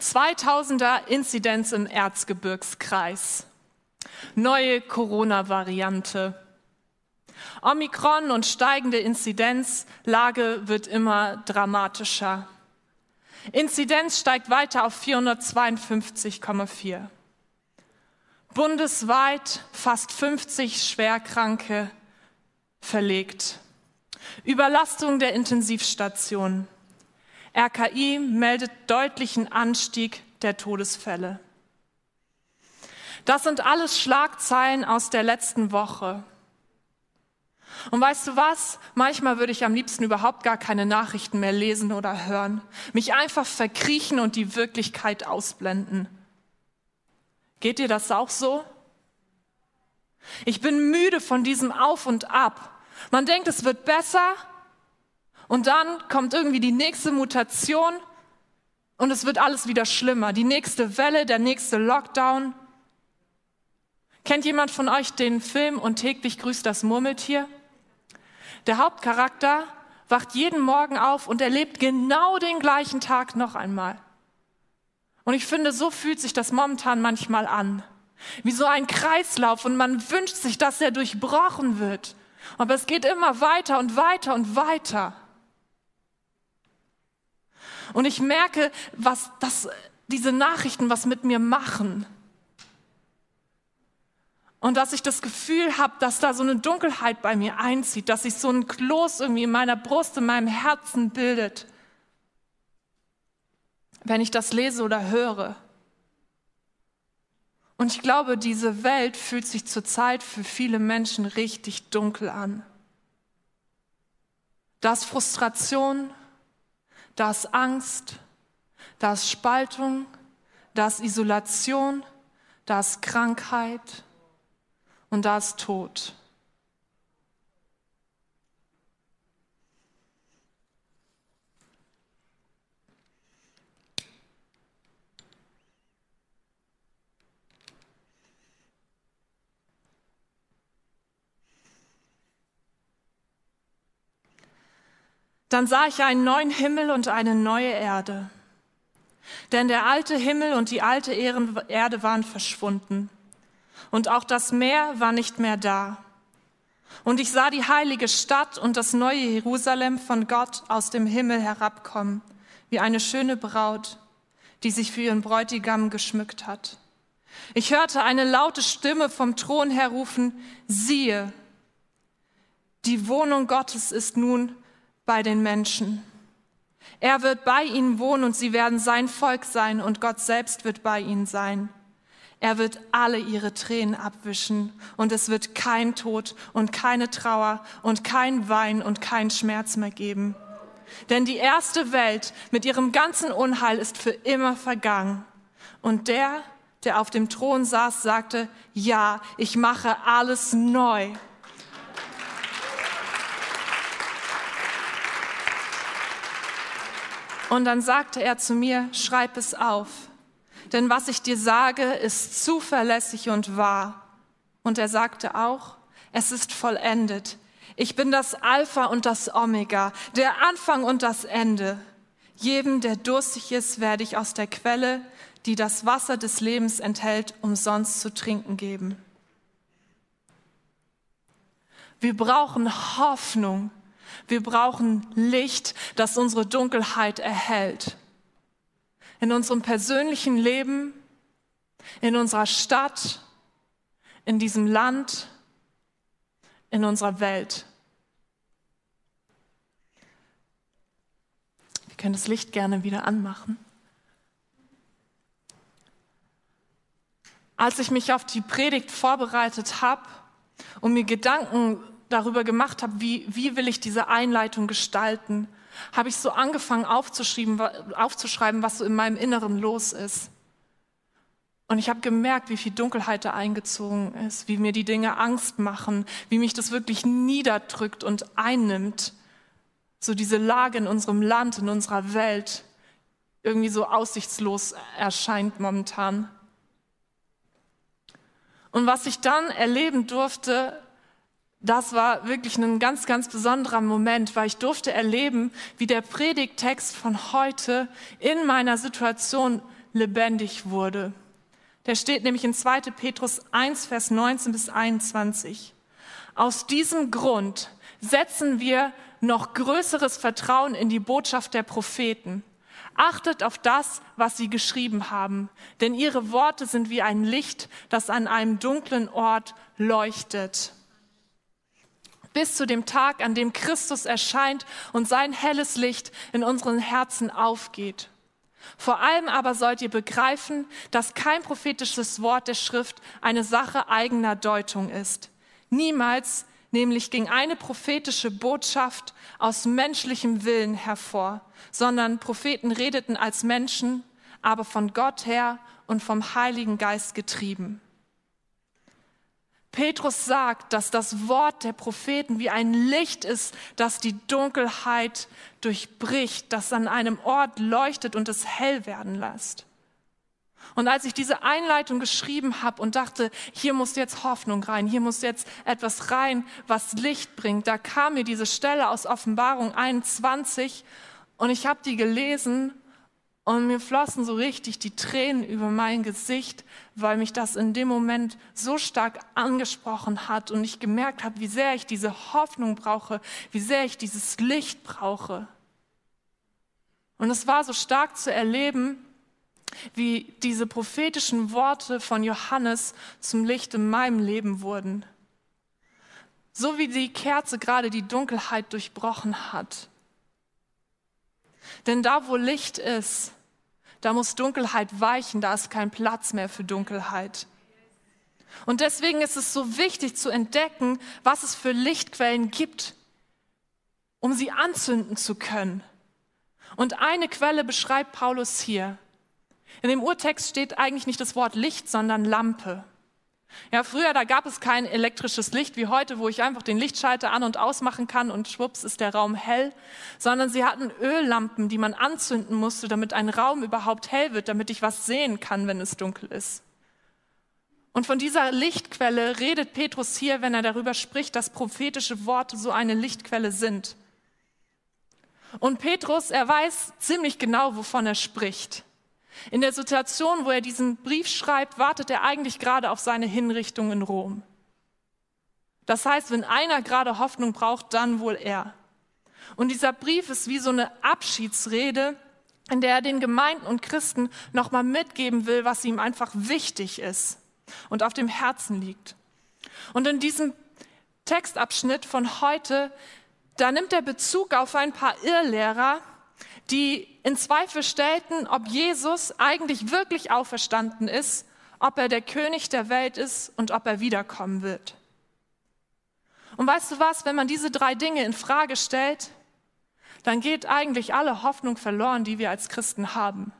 2000er Inzidenz im Erzgebirgskreis. Neue Corona-Variante. Omikron und steigende Inzidenzlage wird immer dramatischer. Inzidenz steigt weiter auf 452,4. Bundesweit fast 50 Schwerkranke verlegt. Überlastung der Intensivstationen. RKI meldet deutlichen Anstieg der Todesfälle. Das sind alles Schlagzeilen aus der letzten Woche. Und weißt du was? Manchmal würde ich am liebsten überhaupt gar keine Nachrichten mehr lesen oder hören. Mich einfach verkriechen und die Wirklichkeit ausblenden. Geht dir das auch so? Ich bin müde von diesem Auf und Ab. Man denkt, es wird besser und dann kommt irgendwie die nächste Mutation und es wird alles wieder schlimmer. Die nächste Welle, der nächste Lockdown. Kennt jemand von euch den Film und täglich grüßt das Murmeltier? Der Hauptcharakter wacht jeden Morgen auf und erlebt genau den gleichen Tag noch einmal. Und ich finde, so fühlt sich das momentan manchmal an. Wie so ein Kreislauf und man wünscht sich, dass er durchbrochen wird. Aber es geht immer weiter und weiter und weiter. Und ich merke, was das, diese Nachrichten was mit mir machen. Und dass ich das Gefühl habe, dass da so eine Dunkelheit bei mir einzieht, dass sich so ein Kloß irgendwie in meiner Brust, in meinem Herzen bildet wenn ich das lese oder höre. Und ich glaube, diese Welt fühlt sich zurzeit für viele Menschen richtig dunkel an. Da ist Frustration, da Angst, da Spaltung, da Isolation, da Krankheit und da Tod. Dann sah ich einen neuen Himmel und eine neue Erde. Denn der alte Himmel und die alte Erde waren verschwunden. Und auch das Meer war nicht mehr da. Und ich sah die heilige Stadt und das neue Jerusalem von Gott aus dem Himmel herabkommen, wie eine schöne Braut, die sich für ihren Bräutigam geschmückt hat. Ich hörte eine laute Stimme vom Thron her rufen, siehe, die Wohnung Gottes ist nun bei den Menschen. Er wird bei ihnen wohnen und sie werden sein Volk sein und Gott selbst wird bei ihnen sein. Er wird alle ihre Tränen abwischen und es wird kein Tod und keine Trauer und kein Wein und kein Schmerz mehr geben. Denn die erste Welt mit ihrem ganzen Unheil ist für immer vergangen. Und der, der auf dem Thron saß, sagte, ja, ich mache alles neu. Und dann sagte er zu mir, schreib es auf, denn was ich dir sage, ist zuverlässig und wahr. Und er sagte auch, es ist vollendet. Ich bin das Alpha und das Omega, der Anfang und das Ende. Jedem, der durstig ist, werde ich aus der Quelle, die das Wasser des Lebens enthält, umsonst zu trinken geben. Wir brauchen Hoffnung wir brauchen Licht, das unsere Dunkelheit erhält. In unserem persönlichen Leben, in unserer Stadt, in diesem Land, in unserer Welt. Wir können das Licht gerne wieder anmachen. Als ich mich auf die Predigt vorbereitet habe und mir Gedanken darüber gemacht habe, wie, wie will ich diese Einleitung gestalten, habe ich so angefangen aufzuschreiben, aufzuschreiben, was so in meinem Inneren los ist. Und ich habe gemerkt, wie viel Dunkelheit da eingezogen ist, wie mir die Dinge Angst machen, wie mich das wirklich niederdrückt und einnimmt. So diese Lage in unserem Land, in unserer Welt irgendwie so aussichtslos erscheint momentan. Und was ich dann erleben durfte, das war wirklich ein ganz, ganz besonderer Moment, weil ich durfte erleben, wie der Predigttext von heute in meiner Situation lebendig wurde. Der steht nämlich in 2. Petrus 1, Vers 19 bis 21. Aus diesem Grund setzen wir noch größeres Vertrauen in die Botschaft der Propheten. Achtet auf das, was sie geschrieben haben, denn ihre Worte sind wie ein Licht, das an einem dunklen Ort leuchtet. Bis zu dem Tag, an dem Christus erscheint und sein helles Licht in unseren Herzen aufgeht. Vor allem aber sollt ihr begreifen, dass kein prophetisches Wort der Schrift eine Sache eigener Deutung ist. Niemals nämlich ging eine prophetische Botschaft aus menschlichem Willen hervor, sondern Propheten redeten als Menschen, aber von Gott her und vom Heiligen Geist getrieben. Petrus sagt, dass das Wort der Propheten wie ein Licht ist, das die Dunkelheit durchbricht, das an einem Ort leuchtet und es hell werden lässt. Und als ich diese Einleitung geschrieben habe und dachte, hier muss jetzt Hoffnung rein, hier muss jetzt etwas rein, was Licht bringt, da kam mir diese Stelle aus Offenbarung 21 und ich habe die gelesen und mir flossen so richtig die Tränen über mein Gesicht, weil mich das in dem Moment so stark angesprochen hat und ich gemerkt habe, wie sehr ich diese Hoffnung brauche, wie sehr ich dieses Licht brauche. Und es war so stark zu erleben, wie diese prophetischen Worte von Johannes zum Licht in meinem Leben wurden. So wie die Kerze gerade die Dunkelheit durchbrochen hat. Denn da, wo Licht ist, da muss Dunkelheit weichen, da ist kein Platz mehr für Dunkelheit. Und deswegen ist es so wichtig zu entdecken, was es für Lichtquellen gibt, um sie anzünden zu können. Und eine Quelle beschreibt Paulus hier. In dem Urtext steht eigentlich nicht das Wort Licht, sondern Lampe. Ja, früher, da gab es kein elektrisches Licht wie heute, wo ich einfach den Lichtschalter an- und ausmachen kann und schwupps ist der Raum hell, sondern sie hatten Öllampen, die man anzünden musste, damit ein Raum überhaupt hell wird, damit ich was sehen kann, wenn es dunkel ist. Und von dieser Lichtquelle redet Petrus hier, wenn er darüber spricht, dass prophetische Worte so eine Lichtquelle sind. Und Petrus, er weiß ziemlich genau, wovon er spricht. In der Situation, wo er diesen Brief schreibt, wartet er eigentlich gerade auf seine Hinrichtung in Rom. Das heißt, wenn einer gerade Hoffnung braucht, dann wohl er. Und dieser Brief ist wie so eine Abschiedsrede, in der er den Gemeinden und Christen nochmal mitgeben will, was ihm einfach wichtig ist und auf dem Herzen liegt. Und in diesem Textabschnitt von heute, da nimmt er Bezug auf ein paar Irrlehrer, die in Zweifel stellten, ob Jesus eigentlich wirklich auferstanden ist, ob er der König der Welt ist und ob er wiederkommen wird. Und weißt du was, wenn man diese drei Dinge in Frage stellt, dann geht eigentlich alle Hoffnung verloren, die wir als Christen haben.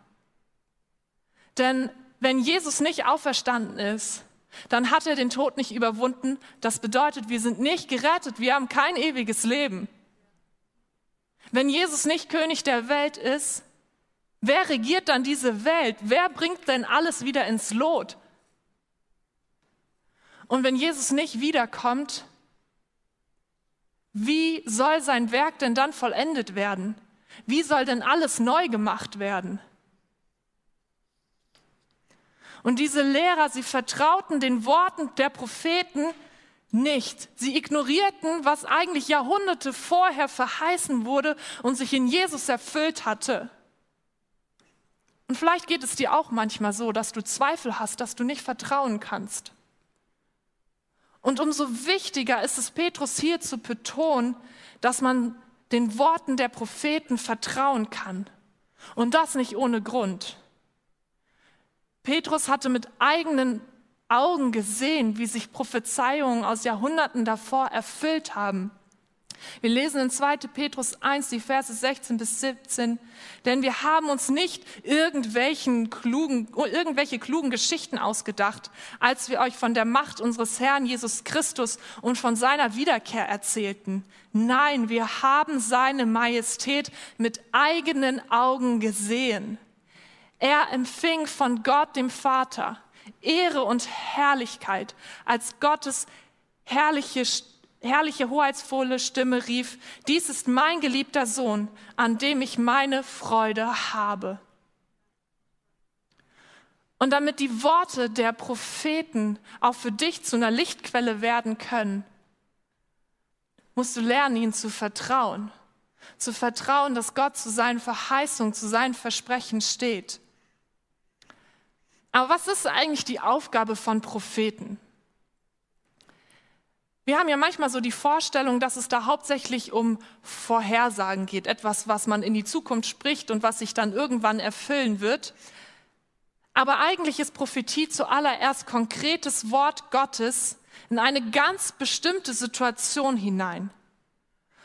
Denn wenn Jesus nicht auferstanden ist, dann hat er den Tod nicht überwunden. Das bedeutet, wir sind nicht gerettet, wir haben kein ewiges Leben. Wenn Jesus nicht König der Welt ist, wer regiert dann diese Welt? Wer bringt denn alles wieder ins Lot? Und wenn Jesus nicht wiederkommt, wie soll sein Werk denn dann vollendet werden? Wie soll denn alles neu gemacht werden? Und diese Lehrer, sie vertrauten den Worten der Propheten nicht. Sie ignorierten, was eigentlich Jahrhunderte vorher verheißen wurde und sich in Jesus erfüllt hatte. Und vielleicht geht es dir auch manchmal so, dass du Zweifel hast, dass du nicht vertrauen kannst. Und umso wichtiger ist es Petrus hier zu betonen, dass man den Worten der Propheten vertrauen kann. Und das nicht ohne Grund. Petrus hatte mit eigenen Augen gesehen, wie sich Prophezeiungen aus Jahrhunderten davor erfüllt haben. Wir lesen in 2. Petrus 1, die Verse 16 bis 17, denn wir haben uns nicht irgendwelchen klugen, irgendwelche klugen Geschichten ausgedacht, als wir euch von der Macht unseres Herrn Jesus Christus und von seiner Wiederkehr erzählten. Nein, wir haben seine Majestät mit eigenen Augen gesehen. Er empfing von Gott, dem Vater, Ehre und Herrlichkeit, als Gottes herrliche, herrliche, hoheitsvolle Stimme rief, dies ist mein geliebter Sohn, an dem ich meine Freude habe. Und damit die Worte der Propheten auch für dich zu einer Lichtquelle werden können, musst du lernen, ihnen zu vertrauen. Zu vertrauen, dass Gott zu seinen Verheißungen, zu seinen Versprechen steht. Aber was ist eigentlich die Aufgabe von Propheten? Wir haben ja manchmal so die Vorstellung, dass es da hauptsächlich um Vorhersagen geht, etwas, was man in die Zukunft spricht und was sich dann irgendwann erfüllen wird. Aber eigentlich ist Prophetie zuallererst konkretes Wort Gottes in eine ganz bestimmte Situation hinein.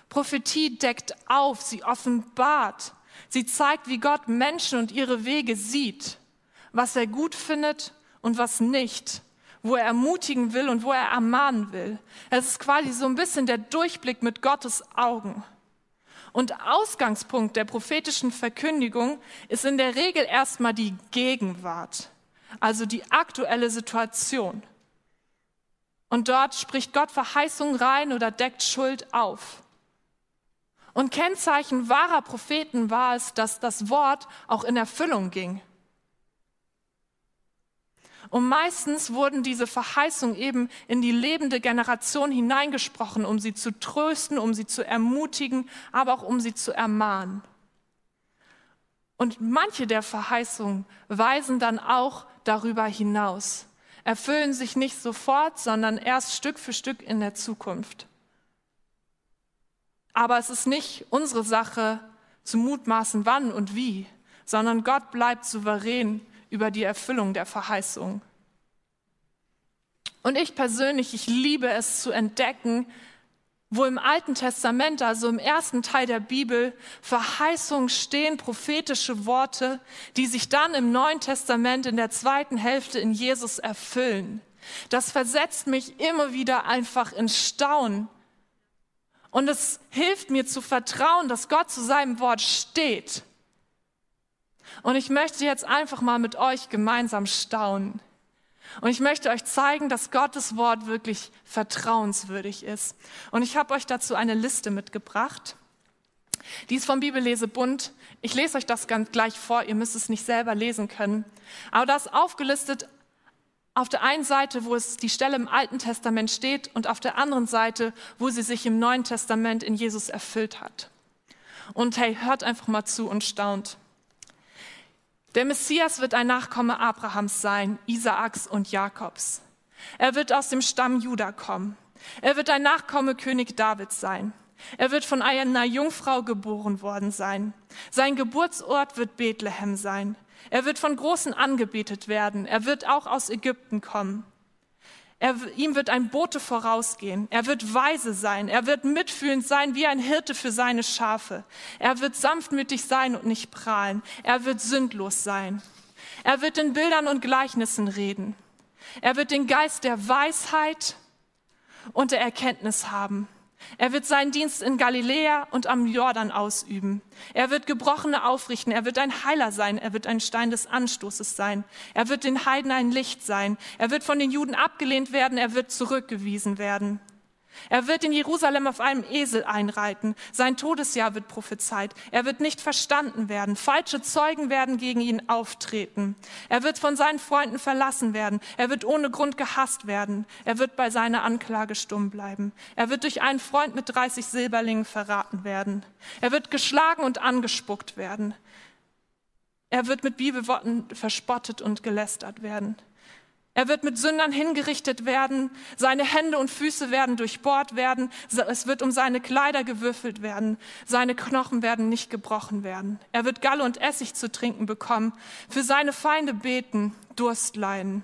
Prophetie deckt auf, sie offenbart, sie zeigt, wie Gott Menschen und ihre Wege sieht, was er gut findet und was nicht, wo er ermutigen will und wo er ermahnen will. Es ist quasi so ein bisschen der Durchblick mit Gottes Augen. Und Ausgangspunkt der prophetischen Verkündigung ist in der Regel erstmal die Gegenwart, also die aktuelle Situation. Und dort spricht Gott Verheißung rein oder deckt Schuld auf. Und Kennzeichen wahrer Propheten war es, dass das Wort auch in Erfüllung ging. Und meistens wurden diese Verheißungen eben in die lebende Generation hineingesprochen, um sie zu trösten, um sie zu ermutigen, aber auch um sie zu ermahnen. Und manche der Verheißungen weisen dann auch darüber hinaus, erfüllen sich nicht sofort, sondern erst Stück für Stück in der Zukunft. Aber es ist nicht unsere Sache zu mutmaßen, wann und wie, sondern Gott bleibt souverän über die Erfüllung der Verheißung. Und ich persönlich, ich liebe es zu entdecken, wo im Alten Testament, also im ersten Teil der Bibel, Verheißungen stehen, prophetische Worte, die sich dann im Neuen Testament in der zweiten Hälfte in Jesus erfüllen. Das versetzt mich immer wieder einfach in Staunen. Und es hilft mir zu vertrauen, dass Gott zu seinem Wort steht und ich möchte jetzt einfach mal mit euch gemeinsam staunen. Und ich möchte euch zeigen, dass Gottes Wort wirklich vertrauenswürdig ist. Und ich habe euch dazu eine Liste mitgebracht. Die ist vom Bibellesebund. Ich lese euch das ganz gleich vor. Ihr müsst es nicht selber lesen können. Aber da ist aufgelistet auf der einen Seite, wo es die Stelle im Alten Testament steht und auf der anderen Seite, wo sie sich im Neuen Testament in Jesus erfüllt hat. Und hey, hört einfach mal zu und staunt. Der Messias wird ein Nachkomme Abrahams sein, Isaaks und Jakobs. Er wird aus dem Stamm Juda kommen. Er wird ein Nachkomme König Davids sein. Er wird von einer Jungfrau geboren worden sein. Sein Geburtsort wird Bethlehem sein. Er wird von Großen angebetet werden. Er wird auch aus Ägypten kommen. Er, ihm wird ein Bote vorausgehen. Er wird weise sein. Er wird mitfühlend sein wie ein Hirte für seine Schafe. Er wird sanftmütig sein und nicht prahlen. Er wird sündlos sein. Er wird in Bildern und Gleichnissen reden. Er wird den Geist der Weisheit und der Erkenntnis haben. Er wird seinen Dienst in Galiläa und am Jordan ausüben. Er wird Gebrochene aufrichten. Er wird ein Heiler sein. Er wird ein Stein des Anstoßes sein. Er wird den Heiden ein Licht sein. Er wird von den Juden abgelehnt werden. Er wird zurückgewiesen werden. Er wird in Jerusalem auf einem Esel einreiten. Sein Todesjahr wird prophezeit. Er wird nicht verstanden werden. Falsche Zeugen werden gegen ihn auftreten. Er wird von seinen Freunden verlassen werden. Er wird ohne Grund gehasst werden. Er wird bei seiner Anklage stumm bleiben. Er wird durch einen Freund mit 30 Silberlingen verraten werden. Er wird geschlagen und angespuckt werden. Er wird mit Bibelworten verspottet und gelästert werden. Er wird mit Sündern hingerichtet werden, seine Hände und Füße werden durchbohrt werden, es wird um seine Kleider gewürfelt werden, seine Knochen werden nicht gebrochen werden. Er wird Galle und Essig zu trinken bekommen, für seine Feinde beten, Durst leiden.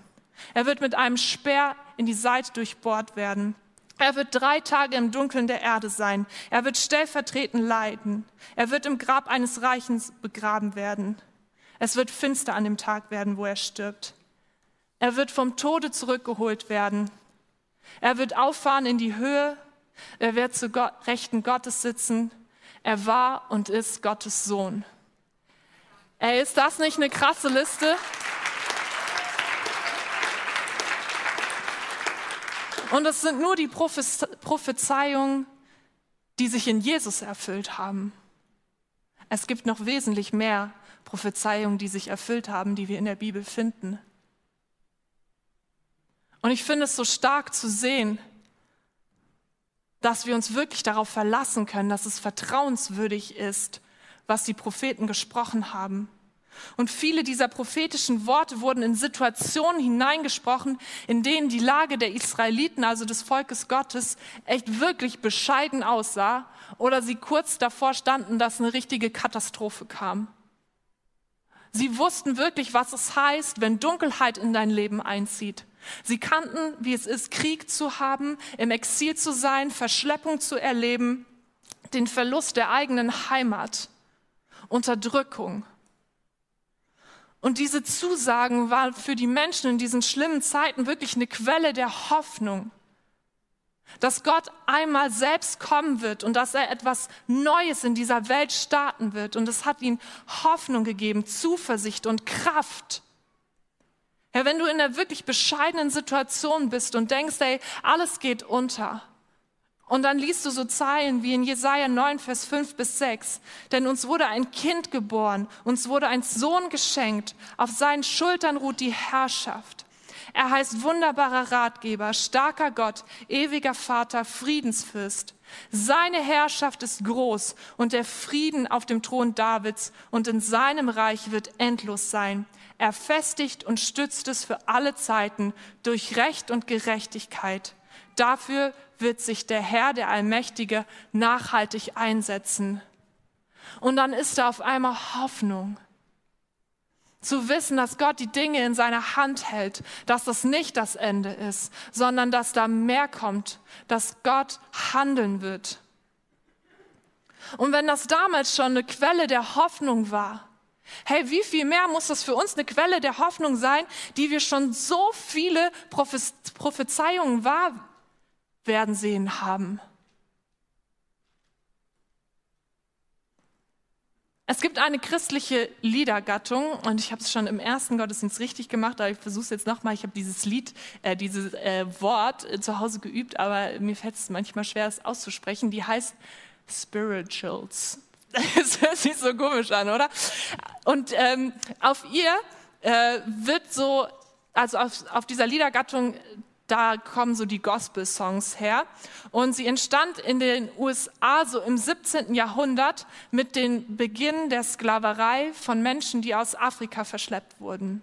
Er wird mit einem Speer in die Seite durchbohrt werden. Er wird drei Tage im Dunkeln der Erde sein. Er wird stellvertretend leiden. Er wird im Grab eines Reichens begraben werden. Es wird finster an dem Tag werden, wo er stirbt. Er wird vom Tode zurückgeholt werden. Er wird auffahren in die Höhe. Er wird zu Gott, Rechten Gottes sitzen. Er war und ist Gottes Sohn. Ey, ist das nicht eine krasse Liste? Und es sind nur die Prophezeiungen, die sich in Jesus erfüllt haben. Es gibt noch wesentlich mehr Prophezeiungen, die sich erfüllt haben, die wir in der Bibel finden. Und ich finde es so stark zu sehen, dass wir uns wirklich darauf verlassen können, dass es vertrauenswürdig ist, was die Propheten gesprochen haben. Und viele dieser prophetischen Worte wurden in Situationen hineingesprochen, in denen die Lage der Israeliten, also des Volkes Gottes, echt wirklich bescheiden aussah oder sie kurz davor standen, dass eine richtige Katastrophe kam. Sie wussten wirklich, was es heißt, wenn Dunkelheit in dein Leben einzieht. Sie kannten, wie es ist, Krieg zu haben, im Exil zu sein, Verschleppung zu erleben, den Verlust der eigenen Heimat, Unterdrückung. Und diese Zusagen waren für die Menschen in diesen schlimmen Zeiten wirklich eine Quelle der Hoffnung, dass Gott einmal selbst kommen wird und dass er etwas Neues in dieser Welt starten wird. Und es hat ihnen Hoffnung gegeben, Zuversicht und Kraft. Ja, wenn du in einer wirklich bescheidenen Situation bist und denkst, ey, alles geht unter, und dann liest du so Zeilen wie in Jesaja 9, Vers 5 bis 6. Denn uns wurde ein Kind geboren, uns wurde ein Sohn geschenkt, auf seinen Schultern ruht die Herrschaft. Er heißt wunderbarer Ratgeber, starker Gott, ewiger Vater, Friedensfürst. Seine Herrschaft ist groß und der Frieden auf dem Thron Davids und in seinem Reich wird endlos sein. Er festigt und stützt es für alle Zeiten durch Recht und Gerechtigkeit. Dafür wird sich der Herr, der Allmächtige, nachhaltig einsetzen. Und dann ist da auf einmal Hoffnung. Zu wissen, dass Gott die Dinge in seiner Hand hält, dass das nicht das Ende ist, sondern dass da mehr kommt, dass Gott handeln wird. Und wenn das damals schon eine Quelle der Hoffnung war, hey, wie viel mehr muss das für uns eine Quelle der Hoffnung sein, die wir schon so viele Prophezeiungen wahr werden sehen haben. Es gibt eine christliche Liedergattung und ich habe es schon im ersten Gottesdienst richtig gemacht, aber ich versuche es jetzt nochmal. Ich habe dieses Lied, äh, dieses äh, Wort äh, zu Hause geübt, aber mir fällt es manchmal schwer, es auszusprechen. Die heißt Spirituals. Das hört sich so komisch an, oder? Und ähm, auf ihr äh, wird so, also auf, auf dieser Liedergattung da kommen so die Gospel-Songs her. Und sie entstand in den USA so im 17. Jahrhundert mit dem Beginn der Sklaverei von Menschen, die aus Afrika verschleppt wurden.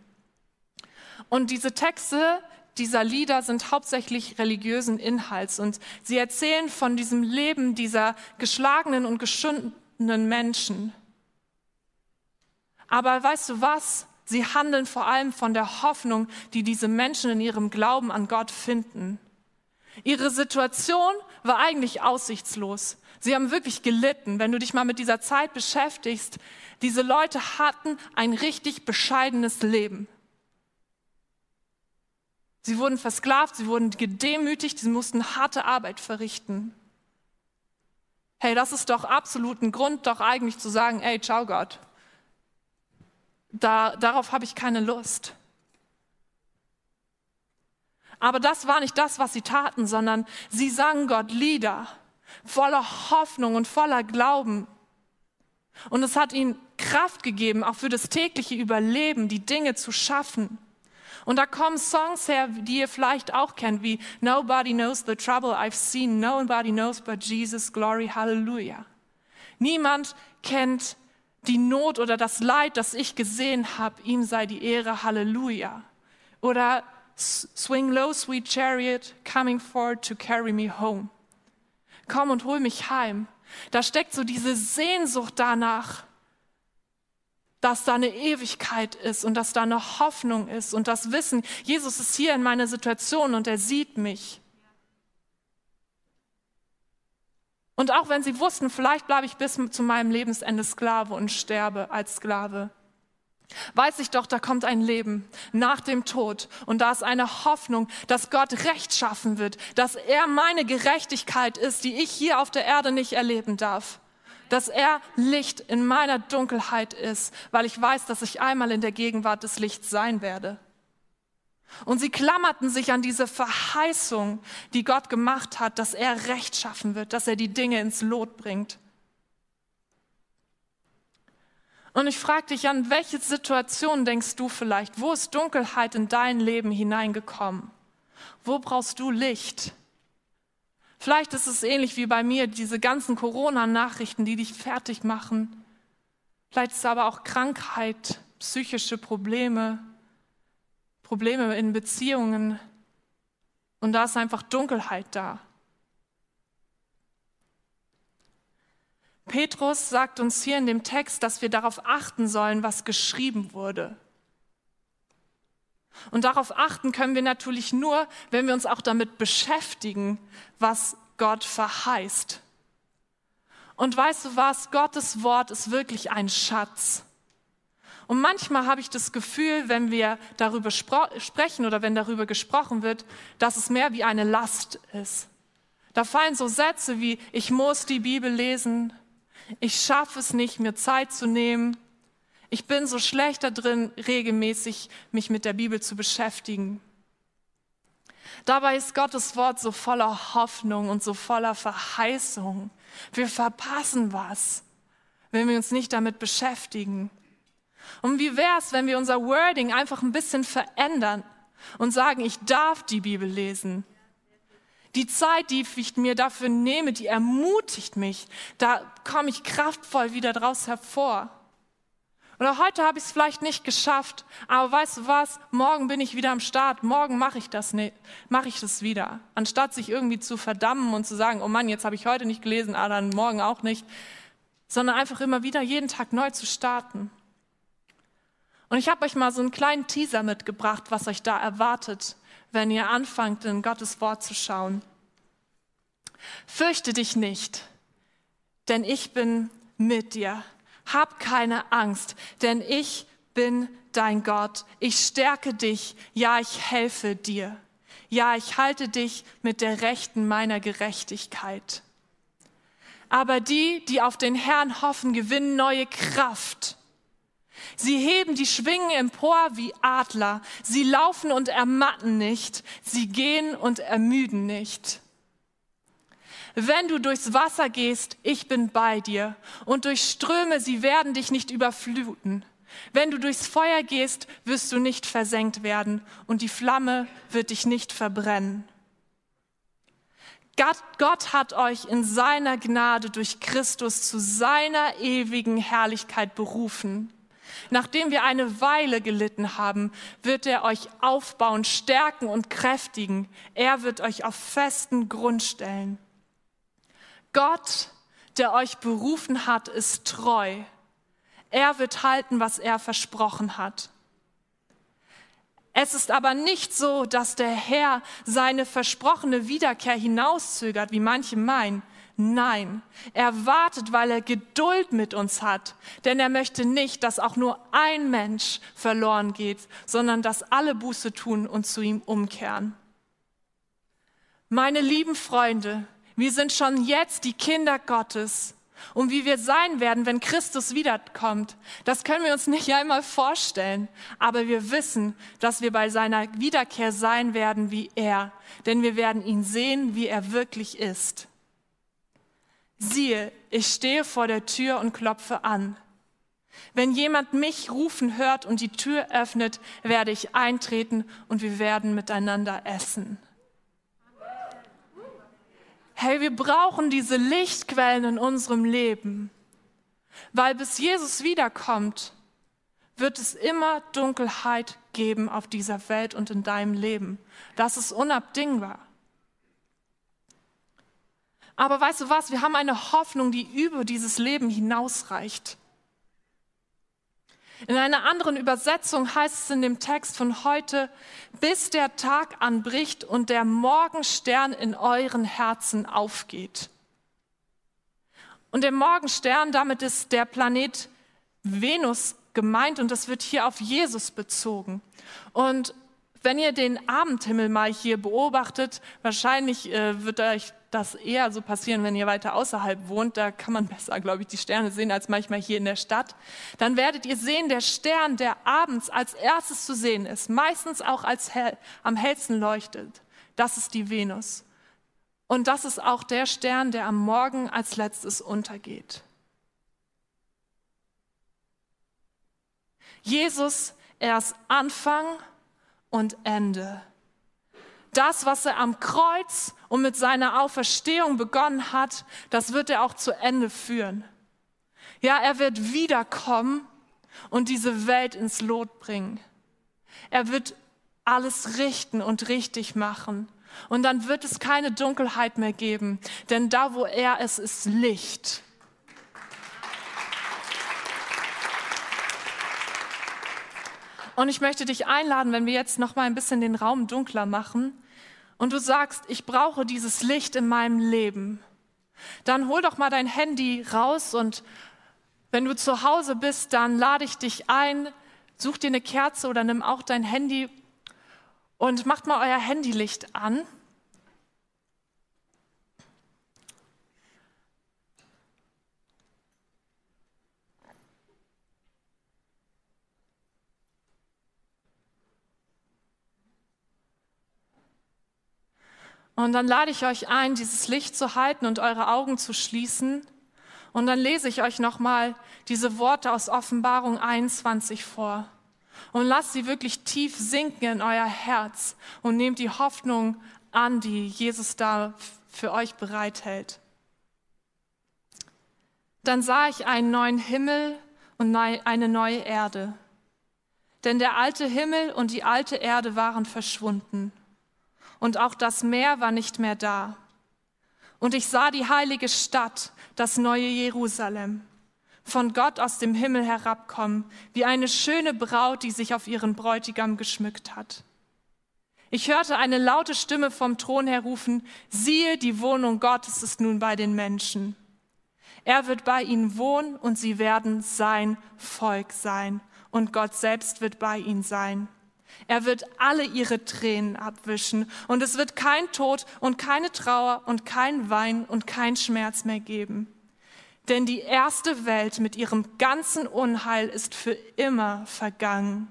Und diese Texte dieser Lieder sind hauptsächlich religiösen Inhalts und sie erzählen von diesem Leben dieser geschlagenen und geschundenen Menschen. Aber weißt du was? Sie handeln vor allem von der Hoffnung, die diese Menschen in ihrem Glauben an Gott finden. Ihre Situation war eigentlich aussichtslos. Sie haben wirklich gelitten. Wenn du dich mal mit dieser Zeit beschäftigst, diese Leute hatten ein richtig bescheidenes Leben. Sie wurden versklavt, sie wurden gedemütigt, sie mussten harte Arbeit verrichten. Hey, das ist doch absolut ein Grund, doch eigentlich zu sagen, ey, ciao Gott da, darauf habe ich keine Lust. Aber das war nicht das, was sie taten, sondern sie sangen Gott Lieder voller Hoffnung und voller Glauben. Und es hat ihnen Kraft gegeben, auch für das tägliche Überleben, die Dinge zu schaffen. Und da kommen Songs her, die ihr vielleicht auch kennt, wie Nobody knows the trouble I've seen, nobody knows but Jesus, glory, hallelujah. Niemand kennt die Not oder das Leid, das ich gesehen habe, ihm sei die Ehre, Halleluja. Oder Swing low, sweet chariot, coming forward to carry me home. Komm und hol mich heim. Da steckt so diese Sehnsucht danach, dass da eine Ewigkeit ist und dass da eine Hoffnung ist und das Wissen, Jesus ist hier in meiner Situation und er sieht mich. Und auch wenn sie wussten, vielleicht bleibe ich bis zu meinem Lebensende Sklave und sterbe als Sklave, weiß ich doch, da kommt ein Leben nach dem Tod und da ist eine Hoffnung, dass Gott Recht schaffen wird, dass er meine Gerechtigkeit ist, die ich hier auf der Erde nicht erleben darf. Dass er Licht in meiner Dunkelheit ist, weil ich weiß, dass ich einmal in der Gegenwart des Lichts sein werde. Und sie klammerten sich an diese Verheißung, die Gott gemacht hat, dass er Recht schaffen wird, dass er die Dinge ins Lot bringt. Und ich frage dich, an welche Situation denkst du vielleicht? Wo ist Dunkelheit in dein Leben hineingekommen? Wo brauchst du Licht? Vielleicht ist es ähnlich wie bei mir, diese ganzen Corona-Nachrichten, die dich fertig machen. Vielleicht ist es aber auch Krankheit, psychische Probleme, Probleme in Beziehungen. Und da ist einfach Dunkelheit da. Petrus sagt uns hier in dem Text, dass wir darauf achten sollen, was geschrieben wurde. Und darauf achten können wir natürlich nur, wenn wir uns auch damit beschäftigen, was Gott verheißt. Und weißt du was? Gottes Wort ist wirklich ein Schatz. Und manchmal habe ich das Gefühl, wenn wir darüber sprechen oder wenn darüber gesprochen wird, dass es mehr wie eine Last ist. Da fallen so Sätze wie, ich muss die Bibel lesen, ich schaffe es nicht, mir Zeit zu nehmen. Ich bin so schlecht da drin, regelmäßig mich mit der Bibel zu beschäftigen. Dabei ist Gottes Wort so voller Hoffnung und so voller Verheißung. Wir verpassen was, wenn wir uns nicht damit beschäftigen. Und wie wäre es, wenn wir unser Wording einfach ein bisschen verändern und sagen, ich darf die Bibel lesen. Die Zeit, die ich mir dafür nehme, die ermutigt mich. Da komme ich kraftvoll wieder draus hervor. Oder heute habe ich es vielleicht nicht geschafft, aber weißt du was? Morgen bin ich wieder am Start. Morgen mache ich das nicht, mache ich das wieder. Anstatt sich irgendwie zu verdammen und zu sagen, oh Mann, jetzt habe ich heute nicht gelesen, aber dann morgen auch nicht, sondern einfach immer wieder jeden Tag neu zu starten. Und ich habe euch mal so einen kleinen Teaser mitgebracht, was euch da erwartet, wenn ihr anfangt, in Gottes Wort zu schauen. Fürchte dich nicht, denn ich bin mit dir. Hab keine Angst, denn ich bin dein Gott. Ich stärke dich, ja, ich helfe dir. Ja, ich halte dich mit der Rechten meiner Gerechtigkeit. Aber die, die auf den Herrn hoffen, gewinnen neue Kraft. Sie heben die Schwingen empor wie Adler. Sie laufen und ermatten nicht. Sie gehen und ermüden nicht. Wenn du durchs Wasser gehst, ich bin bei dir. Und durch Ströme, sie werden dich nicht überfluten. Wenn du durchs Feuer gehst, wirst du nicht versenkt werden und die Flamme wird dich nicht verbrennen. Gott, hat euch in seiner Gnade durch Christus zu seiner ewigen Herrlichkeit berufen. Nachdem wir eine Weile gelitten haben, wird er euch aufbauen, stärken und kräftigen. Er wird euch auf festen Grund stellen. Gott, der euch berufen hat, ist treu. Er wird halten, was er versprochen hat. Es ist aber nicht so, dass der Herr seine versprochene Wiederkehr hinauszögert, wie manche meinen. Nein, er wartet, weil er Geduld mit uns hat, denn er möchte nicht, dass auch nur ein Mensch verloren geht, sondern dass alle Buße tun und zu ihm umkehren. Meine lieben Freunde, wir sind schon jetzt die Kinder Gottes. Und wie wir sein werden, wenn Christus wiederkommt, das können wir uns nicht einmal vorstellen. Aber wir wissen, dass wir bei seiner Wiederkehr sein werden wie er. Denn wir werden ihn sehen, wie er wirklich ist. Siehe, ich stehe vor der Tür und klopfe an. Wenn jemand mich rufen hört und die Tür öffnet, werde ich eintreten und wir werden miteinander essen. Hey, wir brauchen diese Lichtquellen in unserem Leben, weil bis Jesus wiederkommt, wird es immer Dunkelheit geben auf dieser Welt und in deinem Leben. Das ist unabdingbar. Aber weißt du was, wir haben eine Hoffnung, die über dieses Leben hinausreicht. In einer anderen Übersetzung heißt es in dem Text von heute, bis der Tag anbricht und der Morgenstern in euren Herzen aufgeht. Und der Morgenstern, damit ist der Planet Venus gemeint und das wird hier auf Jesus bezogen. Und wenn ihr den Abendhimmel mal hier beobachtet, wahrscheinlich äh, wird euch das eher so passieren, wenn ihr weiter außerhalb wohnt. Da kann man besser, glaube ich, die Sterne sehen als manchmal hier in der Stadt. Dann werdet ihr sehen, der Stern, der abends als erstes zu sehen ist, meistens auch als hell, am hellsten leuchtet, das ist die Venus. Und das ist auch der Stern, der am Morgen als letztes untergeht. Jesus, er ist Anfang und Ende. Das, was er am Kreuz und mit seiner Auferstehung begonnen hat, das wird er auch zu Ende führen. Ja, er wird wiederkommen und diese Welt ins Lot bringen. Er wird alles richten und richtig machen. Und dann wird es keine Dunkelheit mehr geben, denn da, wo er ist, ist Licht. Und ich möchte dich einladen, wenn wir jetzt noch mal ein bisschen den Raum dunkler machen und du sagst, ich brauche dieses Licht in meinem Leben, dann hol doch mal dein Handy raus und wenn du zu Hause bist, dann lade ich dich ein, such dir eine Kerze oder nimm auch dein Handy und macht mal euer Handylicht an. Und dann lade ich euch ein, dieses Licht zu halten und eure Augen zu schließen. Und dann lese ich euch nochmal diese Worte aus Offenbarung 21 vor. Und lasst sie wirklich tief sinken in euer Herz und nehmt die Hoffnung an, die Jesus da für euch bereithält. Dann sah ich einen neuen Himmel und eine neue Erde. Denn der alte Himmel und die alte Erde waren verschwunden und auch das Meer war nicht mehr da. Und ich sah die heilige Stadt, das neue Jerusalem, von Gott aus dem Himmel herabkommen, wie eine schöne Braut, die sich auf ihren Bräutigam geschmückt hat. Ich hörte eine laute Stimme vom Thron her rufen, siehe, die Wohnung Gottes ist nun bei den Menschen. Er wird bei ihnen wohnen und sie werden sein Volk sein und Gott selbst wird bei ihnen sein. Er wird alle ihre Tränen abwischen und es wird kein Tod und keine Trauer und kein Wein und kein Schmerz mehr geben. Denn die erste Welt mit ihrem ganzen Unheil ist für immer vergangen.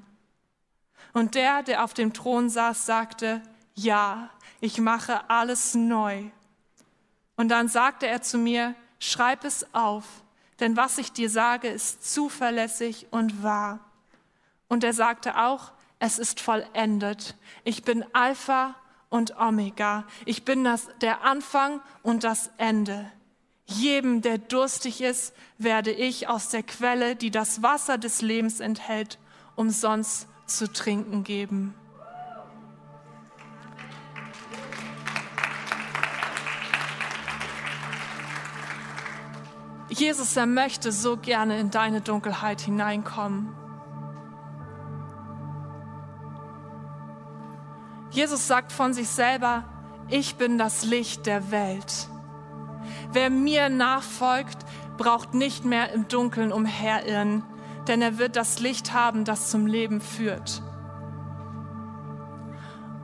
Und der, der auf dem Thron saß, sagte, ja, ich mache alles neu. Und dann sagte er zu mir, schreib es auf, denn was ich dir sage, ist zuverlässig und wahr. Und er sagte auch, es ist vollendet. Ich bin Alpha und Omega. Ich bin das, der Anfang und das Ende. Jedem, der durstig ist, werde ich aus der Quelle, die das Wasser des Lebens enthält, umsonst zu trinken geben. Jesus, er möchte so gerne in deine Dunkelheit hineinkommen. Jesus sagt von sich selber, ich bin das Licht der Welt. Wer mir nachfolgt, braucht nicht mehr im Dunkeln umherirren, denn er wird das Licht haben, das zum Leben führt.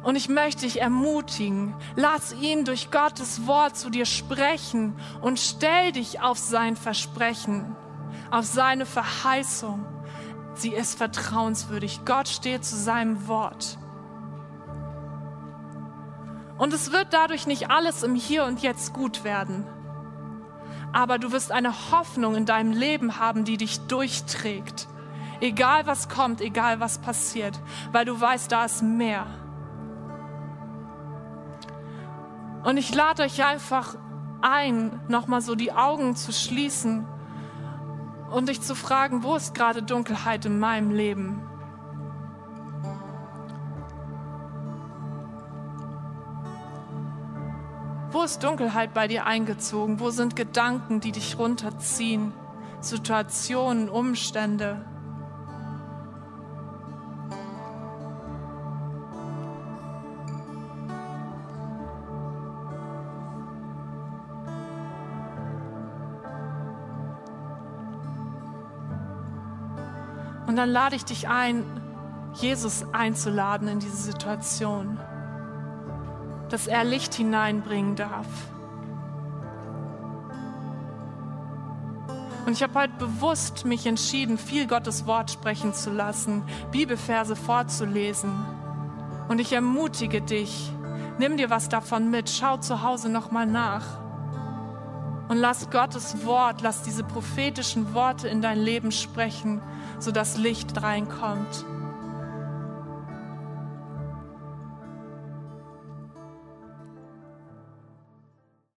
Und ich möchte dich ermutigen, lass ihn durch Gottes Wort zu dir sprechen und stell dich auf sein Versprechen, auf seine Verheißung. Sie ist vertrauenswürdig. Gott steht zu seinem Wort. Und es wird dadurch nicht alles im Hier und Jetzt gut werden. Aber du wirst eine Hoffnung in deinem Leben haben, die dich durchträgt. Egal was kommt, egal was passiert, weil du weißt, da ist mehr. Und ich lade euch einfach ein, nochmal so die Augen zu schließen und dich zu fragen, wo ist gerade Dunkelheit in meinem Leben? Wo ist Dunkelheit bei dir eingezogen? Wo sind Gedanken, die dich runterziehen? Situationen, Umstände? Und dann lade ich dich ein, Jesus einzuladen in diese Situation dass er Licht hineinbringen darf. Und ich habe heute bewusst mich entschieden, viel Gottes Wort sprechen zu lassen, Bibelverse vorzulesen. Und ich ermutige dich, nimm dir was davon mit, schau zu Hause nochmal nach. Und lass Gottes Wort, lass diese prophetischen Worte in dein Leben sprechen, sodass Licht reinkommt.